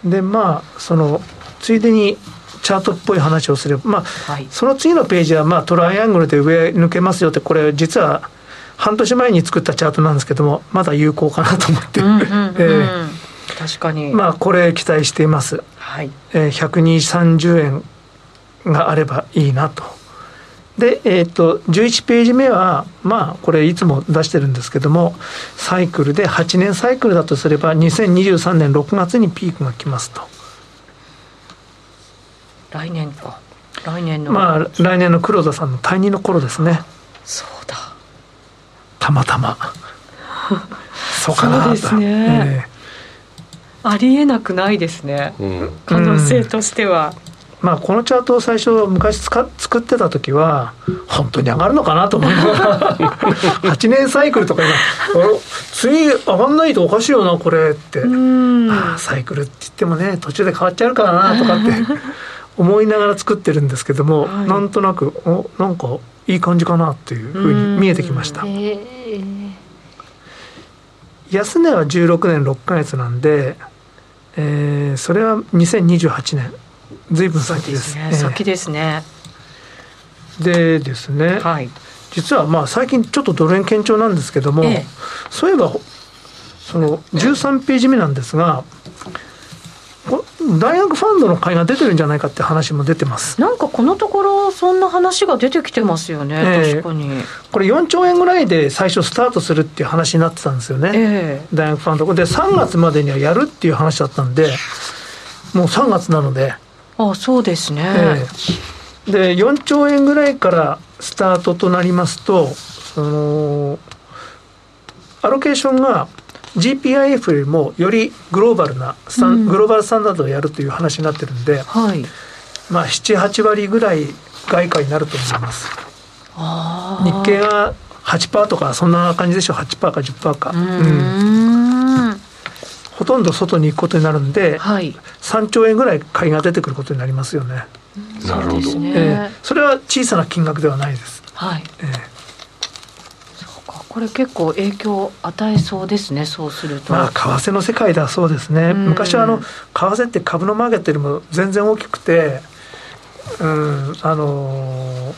うん、でまあそのついでにチャートっぽい話をすれば、まあ、はい、その次のページは、まあ、トライアングルで上抜けますよって、これ、実は半年前に作ったチャートなんですけども、まだ有効かなと思って、確かに。まあ、これ、期待しています。はい、えー、120、30円があればいいなと。で、えーと、11ページ目は、まあ、これいつも出してるんですけどもサイクルで8年サイクルだとすれば2023年6月にピークが来ますと。来年か。来年の。まあ来年の黒田さんの退任の頃ですね。そうだ。たまたま。そうかなそうですね、えー、ありえなくないですね、うん、可能性としては、うん、まあこのチャートを最初昔つか作ってた時は本当に上がるのかなと思いながら。8年サイクルとか今次上がんないとおかしいよなこれって。ああサイクルって言ってもね途中で変わっちゃうからなとかって思いながら作ってるんですけども、はい、なんとなくおなんかいい感じかなっていうふうに見えてきました。安値は16年6か月なんで、えー、それは2028年。ずいぶん先ですね、先ですね。でですね、はい、実はまあ最近ちょっとドル円堅調なんですけども、ええ、そういえばその13ページ目なんですが大学ファンドの買いが出てるんじゃないかって話も出てます。なんかこのところそんな話が出てきてますよね、えー、確かに。これ4兆円ぐらいで最初スタートするっていう話になってたんですよね、えー、大学ファンド。で3月までにはやるっていう話だったんでもう3月なので。あそうですね、えー、で4兆円ぐらいからスタートとなりますとそのアロケーションが GPIF よりもよりグローバルなスタン、うん、グローバルスタンダードをやるという話になってるんで、はい、まあ78割ぐらい外貨になると思います。日経が8%とかそんな感じでしょ？う8%か10%か。うん。ほとんど外に行くことになるんで、はい、3兆円ぐらい買いが出てくることになりますよね。なるほど、えー、それは小さな金額ではないです、はい。えーこれ結構影響を与えそうですねそうすると。まあ為替の世界ではそうですね、昔はあの為替って株のマーケットよりも全然大きくてうんあの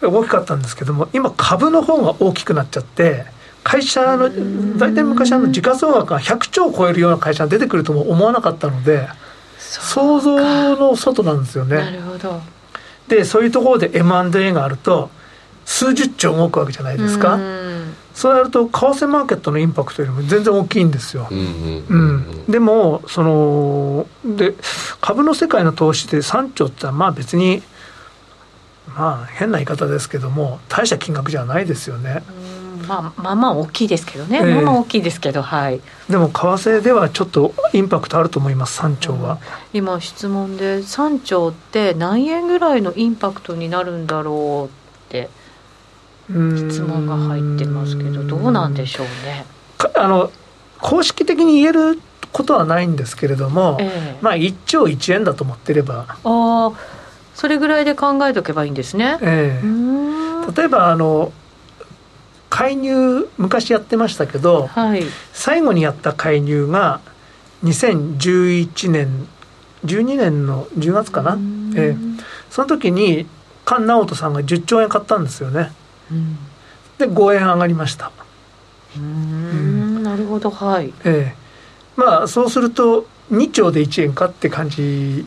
ー、大きかったんですけども今株の方が大きくなっちゃって会社の大体昔あの時価総額が100兆を超えるような会社が出てくるとも思わなかったので想像の外なんですよね。なるほど。でそういうところで M&A があると数十兆動くわけじゃないですか。そうやると為替マーケットのインパクトよりも全然大きいんですよ。でもそので株の世界の投資で3兆ってまあ別にまあ変な言い方ですけども大した金額じゃないですよね。まあ、まあまあ大きいですけどね、えー、まあまあ大きいですけどはい。でも為替ではちょっとインパクトあると思います3兆は、うん、今質問で3兆って何円ぐらいのインパクトになるんだろうって質問が入ってますけどどうなんでしょうね？あの公式的に言えることはないんですけれども、えー、まあ1兆1円だと思ってれば。ああそれぐらいで考えとけばいいんですね、えー、例えばあの介入昔やってましたけど、はい、最後にやった介入が2011年12年の10月かな、えー、その時に菅直人さんが10兆円買ったんですよね、うん、で5円上がりました。うん、なるほどはい。えー、まあそうすると2兆で1円かって感じ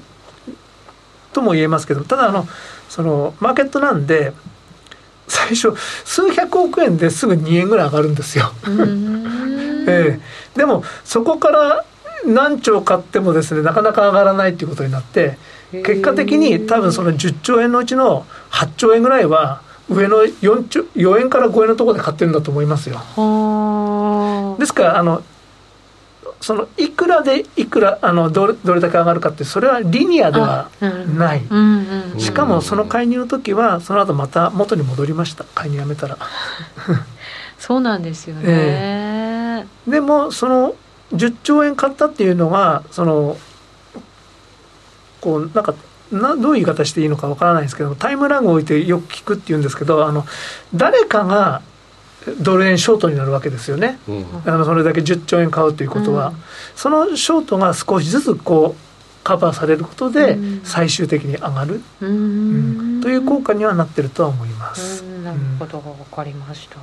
とも言えますけどただあのそのマーケットなんで最初数百億円ですぐ2円ぐらい上がるんですよ。ええ、でもそこから何兆買ってもですねなかなか上がらないっていうことになって結果的に多分その10兆円のうちの8兆円ぐらいは上の 4, 兆4円から5円のところで買ってるんだと思いますよ。ですからあのそのいくらでいくらあのどれどれだけ上がるかってそれはリニアではない、しかもその介入の時はその後また元に戻りました。介入やめたら。そうなんですよね、えー、でもその10兆円買ったっていうのはそのこうなんかなどういう言い方していいのかわからないですけどタイムラグを置いてよく聞くっていうんですけどあの誰かがドル円ショートになるわけですよね、うん、あのそれだけ10兆円買うということは、うん、そのショートが少しずつこうカバーされることで最終的に上がる、うん、という効果にはなってるとは思います。なるほど、わかりました。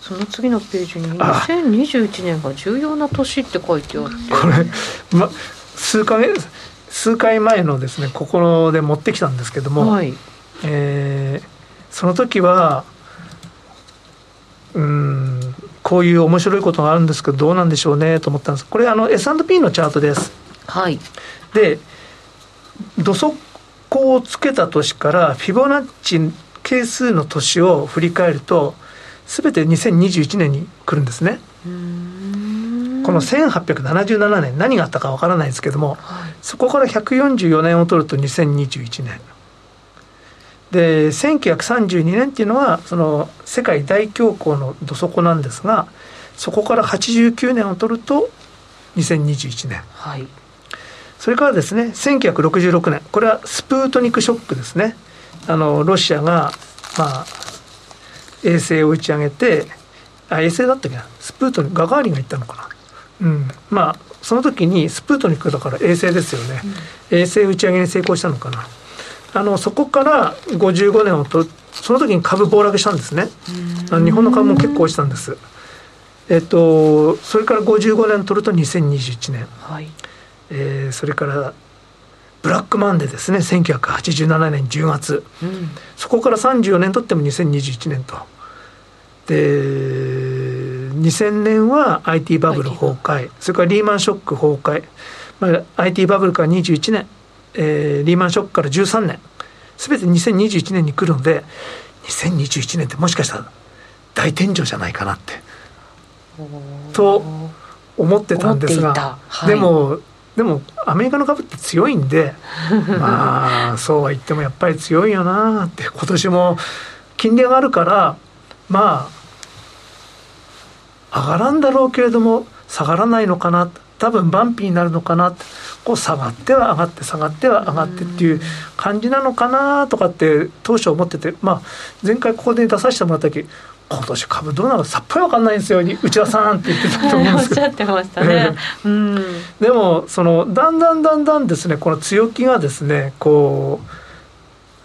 その次のページに2021年が重要な年って書いてあって。これ、ま、数か月数回前のですねここで持ってきたんですけども、はい、えー、その時はうんこういう面白いことがあるんですけどどうなんでしょうねと思ったんですこれあの S&P のチャートです。はい、で土足をつけた年からフィボナッチ係数の年を振り返ると全て2021年に来るんですね。この1877年何があったかわからないですけども、はい、そこから144年を取ると2021年。で1932年っていうのはその世界大恐慌のど底なんですがそこから89年を取ると2021年、はい、それからですね1966年。これはスプートニクショックですね。あのロシアがまあ衛星を打ち上げてあ衛星だったっけな。スプートニクガガーリンが行ったのかなうん。まあその時にスプートニクだから衛星ですよね、うん、衛星打ち上げに成功したのかな。あのそこから55年をとその時に株暴落したんですね。日本の株も結構落ちたんです。えっとそれから55年取ると2021年、はい。えー、それからブラックマンデーですね。1987年10月、うん、そこから34年取っても2021年と。で2000年は IT バブル崩壊。それからリーマンショック崩壊、まあ、IT バブルから21年。えー、リーマンショックから13年。全て2021年に来るので2021年ってもしかしたら大天井じゃないかなって。と思ってたんですが、はい、でもでもアメリカの株って強いんで まあそうは言ってもやっぱり強いよなって。今年も金利上がるからまあ上がらんだろうけれども下がらないのかな。多分バンピーになるのかな。こう下がっては上がって下がっては上がってっていう感じなのかなとかって当初思ってて、まあ、前回ここで出させてもらった時今年株どうなのさっぱり分かんないんですよ内田さんって言ってたと思うんですけど。おっしゃってましたね、うん、でもそのだんだんだんだんですねこの強気がですねこ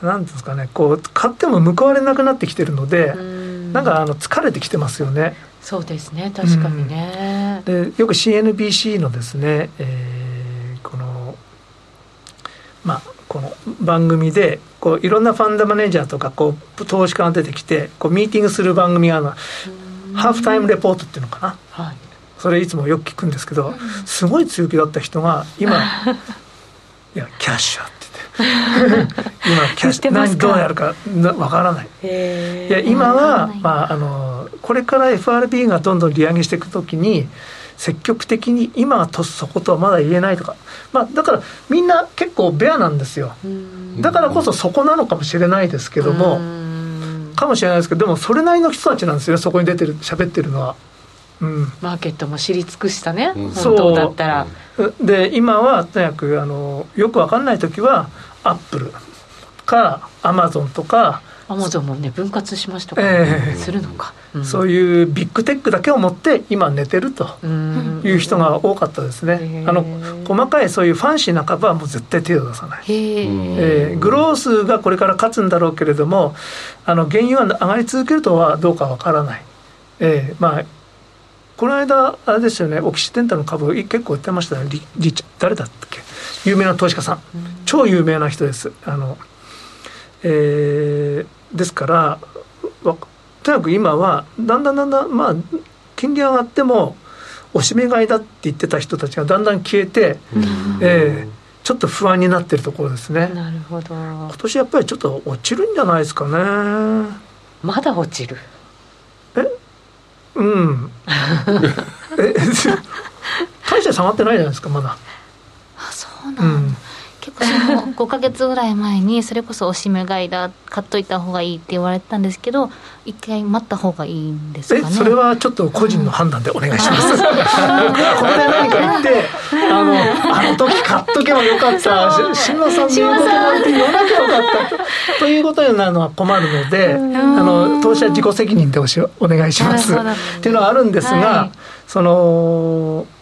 うなんですかねこう買っても報われなくなってきてるので、うん、なんかあの疲れてきてますよね。そうですね。確かにね、うん、でよく CNBC のですね、えー、このまあこの番組でこういろんなファンドマネージャーとかこう投資家が出てきてこうミーティングする番組があのハーフタイムレポートっていうのかな、はい、それいつもよく聞くんですけど、すごい強気だった人が今 いやキャッシュ 今キャッシュ何どうやるかわからない。いや今は、まあ、あのこれから FRB がどんどん利上げしていくときに積極的に今はとそことはまだ言えないとか、まあ、だからみんな結構ベアなんですよ。だからこそそこなのかもしれないですけどもかもしれないですけどでもそれなりの人たちなんですよそこに出てる喋ってるのは。うん、マーケットも知り尽くしたね、うん、本当だったら。で今はとにかくあのよく分かんない時はアップルかアマゾンとかアマゾンもね分割しましたから、ね、え。ー、するのか、うん、そういうビッグテックだけを持って今寝てるという人が多かったですね。あの細かいそういうファンシーな株はもう絶対手を出さない、え。ー、グロースがこれから勝つんだろうけれどもあの原油は上がり続けるとはどうかわからない、えー、まあこの間あれですよねオキシデンタの株結構売ってましたねリリ誰だっけ？有名な投資家さん、超有名な人ですあのえー、ですからとにかく今はだんだんだんだんまあ金利上がってもおしめ買いだって言ってた人たちがだんだん消えて、えー、ちょっと不安になってるところですね。なるほど。今年やっぱりちょっと落ちるんじゃないですかね。まだ落ちる？え、うん。え、大して下がってないじゃないですかまだ。あ、そうなん。うん結構その5か月ぐらい前にそれこそおしめ買いだ買っといた方がいいって言われてたんですけど一回待った方がいいんですかね。それはちょっと個人の判断でお願いします、うん、ここで何か言ってあのあの時買っとけばよかった。志麻さんの言う。ことなんて言わなきゃよかった。ということになるのは困るのであの投資は自己責任でおしお願いします。っていうのはあるんですが、はい、そのあ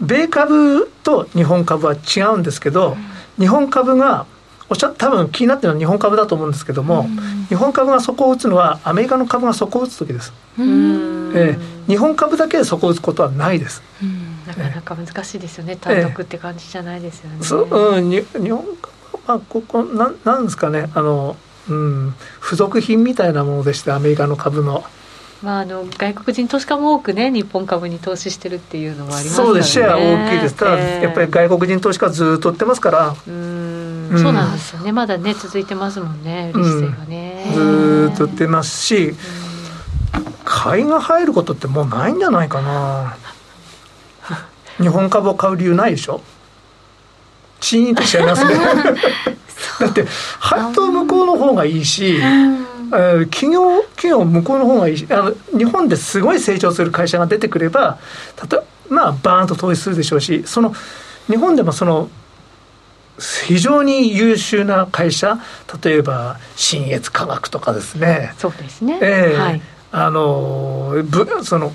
米株と日本株は違うんですけど、日本株がおっしゃ多分気になってるのは日本株だと思うんですけども、日本株が底を打つのはアメリカの株が底を打つ時です、えー、日本株だけで底を打つことはないです、なかなか難しいですよね。単独って感じじゃないですよね、えー、そう、うん、日本株はここななんですかね。あの、うん、付属品みたいなものでしてアメリカの株の。まあ、あの外国人投資家も多くね日本株に投資してるっていうのもありますからね。そうですシェア大きいです。ただ、やっぱり外国人投資家ずっと売ってますから。うん、そうなんですよね。まだね続いてますもんね売り姿勢がね、ずっと売ってますし買いが入ることってもうないんじゃないかな。日本株を買う理由ないでしょ？チーンとしちゃいますね。だって配当向こうの方がいいし、えー、企業企業向こうの方がいいしあの日本ですごい成長する会社が出てくれば例えまあバーンと投資するでしょうしその日本でもその非常に優秀な会社例えば信越科学とかですね。そうですね、えー、はい、あのその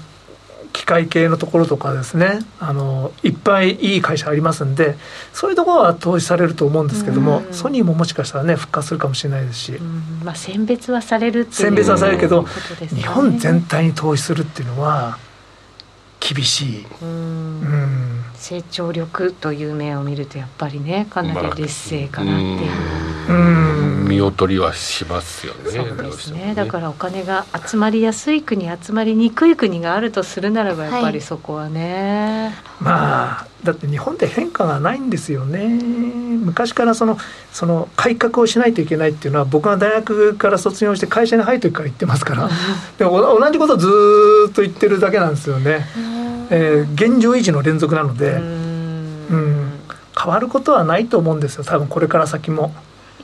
機械系のところとかですねあのいっぱいいい会社ありますんでそういうところは投資されると思うんですけども、うん、ソニーももしかしたらね復活するかもしれないですし、うん、まあ、選別はされる選別はされるけど、ね、日本全体に投資するっていうのは厳しい。うん、うん。成長力という面を見るとやっぱりねかなり劣勢かなっていう、まあ、見劣りはしますよね。そうですね、ね、だからお金が集まりやすい国集まりにくい国があるとするならばやっぱりそこはね、はい、まあだって日本って変化がないんですよね。昔からそのその改革をしないといけないっていうのは僕が大学から卒業して会社に入る時から言ってますから。でも同じことをずっと言ってるだけなんですよね。えー、現状維持の連続なので。うん。変わることはないと思うんですよ。多分これから先も。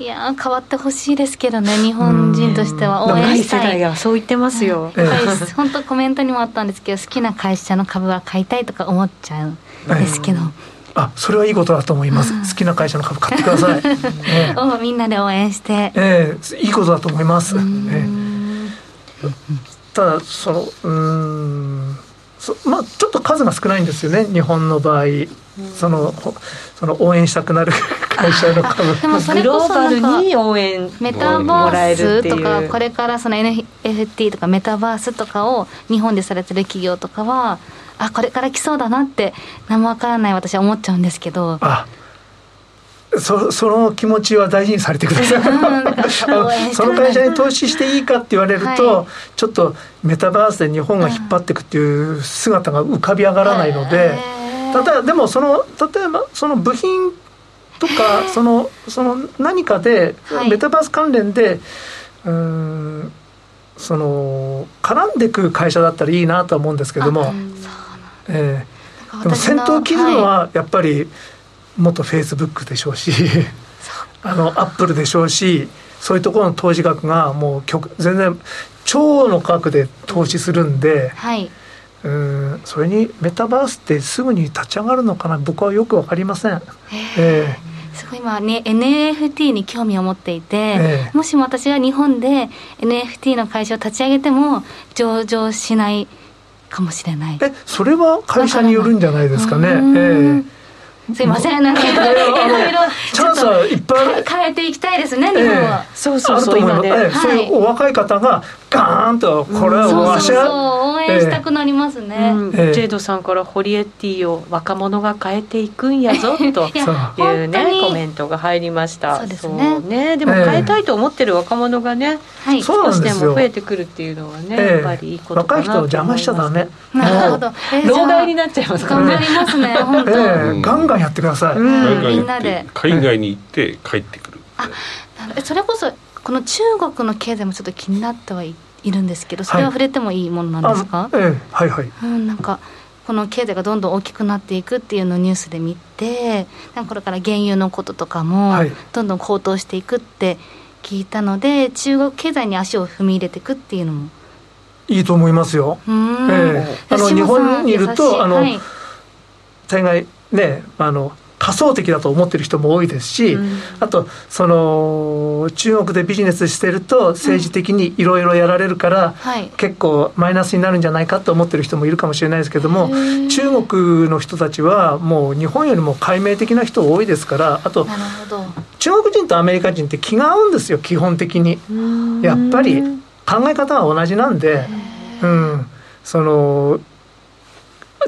いや変わってほしいですけどね日本人としては。応援したい。がそう言ってますよ、はい、本当コメントにもあったんですけど好きな会社の株は買いたいとか思っちゃうんですけど、あそれはいいことだと思います、好きな会社の株買ってください、え ー、みんなで応援して。ええいいことだと思います、えー、ただそのうん。まあちょっと数が少ないんですよね日本の場合そのその応援したくなる会社の株。でもそれこそなんか応援メタバースとかこれからその NFT とかメタバースとかを日本でされてる企業とかはあこれから来そうだなって何もわからない私は思っちゃうんですけど。あそその気持ちは大事にされてください。その会社に投資していいかって言われると、はい、ちょっとメタバースで日本が引っ張っていくっていう姿が浮かび上がらないので、例えばでもその例えばその部品とかそのその何かで、メタバース関連でうんその絡んでいく会社だったらいいなと思うんですけども。えー、でも先頭切るのはやっぱり元フェイスブックでしょうしあのアップルでしょうしそういうところの投資額がもう全然超の価格で投資するんで、はい、うんそれにメタバースってすぐに立ち上がるのかな？僕はよく分かりません。えーすごい今ね NFT に興味を持っていて、ええ、もしも私が日本で NFT の会社を立ち上げても上場しないかもしれない。えそれは会社によるんじゃないですかね？ええ。ーすいません、なんかいろいろ、チャンスはいっぱい変えていきたいですね、日本は。そうそうそう、今ね、そうい。うお若い方が、ガーンと、これはわし応援したくなりますね。ジェイドさん。から、ホリエッティを若者が変えていくんやぞ、というね、コメントが入りました。そうですね。でも変えたいと思ってる若者がね、少しでも増えてくるっていうのはね、やっぱりいいことかな若い人を邪魔しちゃダメ。なるほど。老害になっちゃいますからね。頑張りますね、本当。ガンガンやってください、うん、みんなで。海外に行って帰ってくる、あそれこそこの中国の経済もちょっと気になってはいるんですけどそれは触れてもいいものなんですか、はい、ええ、はいはい。うんなんかこの経済がどんどん大きくなっていくっていうのをニュースで見てこれから原油のこととかもどんどん高騰していくって聞いたので、はい、中国経済に足を踏み入れていくっていうのも。いいと思いますよ。ええ、あの日本にいるとあの、はい、大概ねあの仮想的だと思ってる人も多いですし、うん、あとその中国でビジネスしてると政治的にいろいろやられるから、うんはい、結構マイナスになるんじゃないかと思ってる人もいるかもしれないですけども中国の人たちはもう日本よりも解明的な人多いですからあと中国人とアメリカ人って気が合うんですよ基本的に。やっぱり考え方は同じなんで、うん、その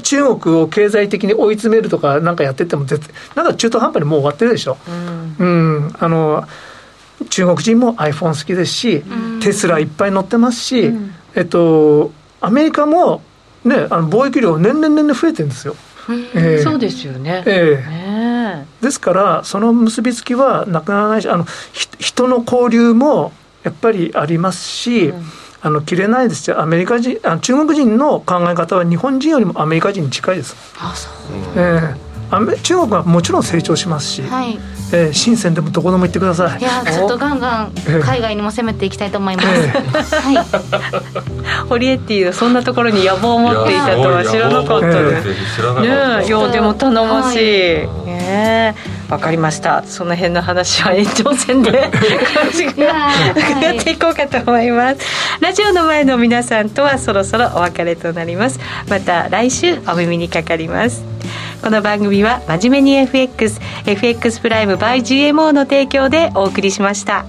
中国を経済的に追い詰めるとかなんかやってても絶なんか中途半端にもう終わってるでしょ、うん、うん、あの中国人も iPhone 好きですし、うん、テスラいっぱい乗ってますし、うん、えっとアメリカもねあの貿易量年々年々増えてるんですよ。えー、そうですよね,、えー、ねですからその結びつきはなくならないしあの人の交流もやっぱりありますし、うんあの切れないですよ。アメリカ人あ中国人の考え方は日本人よりもアメリカ人に近いです。あそう、えー、中国はもちろん成長しますし、はい。えー、深センでもどこでも行ってください。いやちょっとガンガン海外にも攻めていきたいと思います、えー、はい。ホリエッティそんなところに野望を持っていたとは知らなかったです。ねいやでも頼もしい、はい、ねわかりました。その辺の話は延長戦で詳しくやっていこうかと思います、ラジオの前の皆さんとはそろそろお別れとなります。また来週お耳にかかりますこの番組は真面目に FX FX プライム by GMO の提供でお送りしました。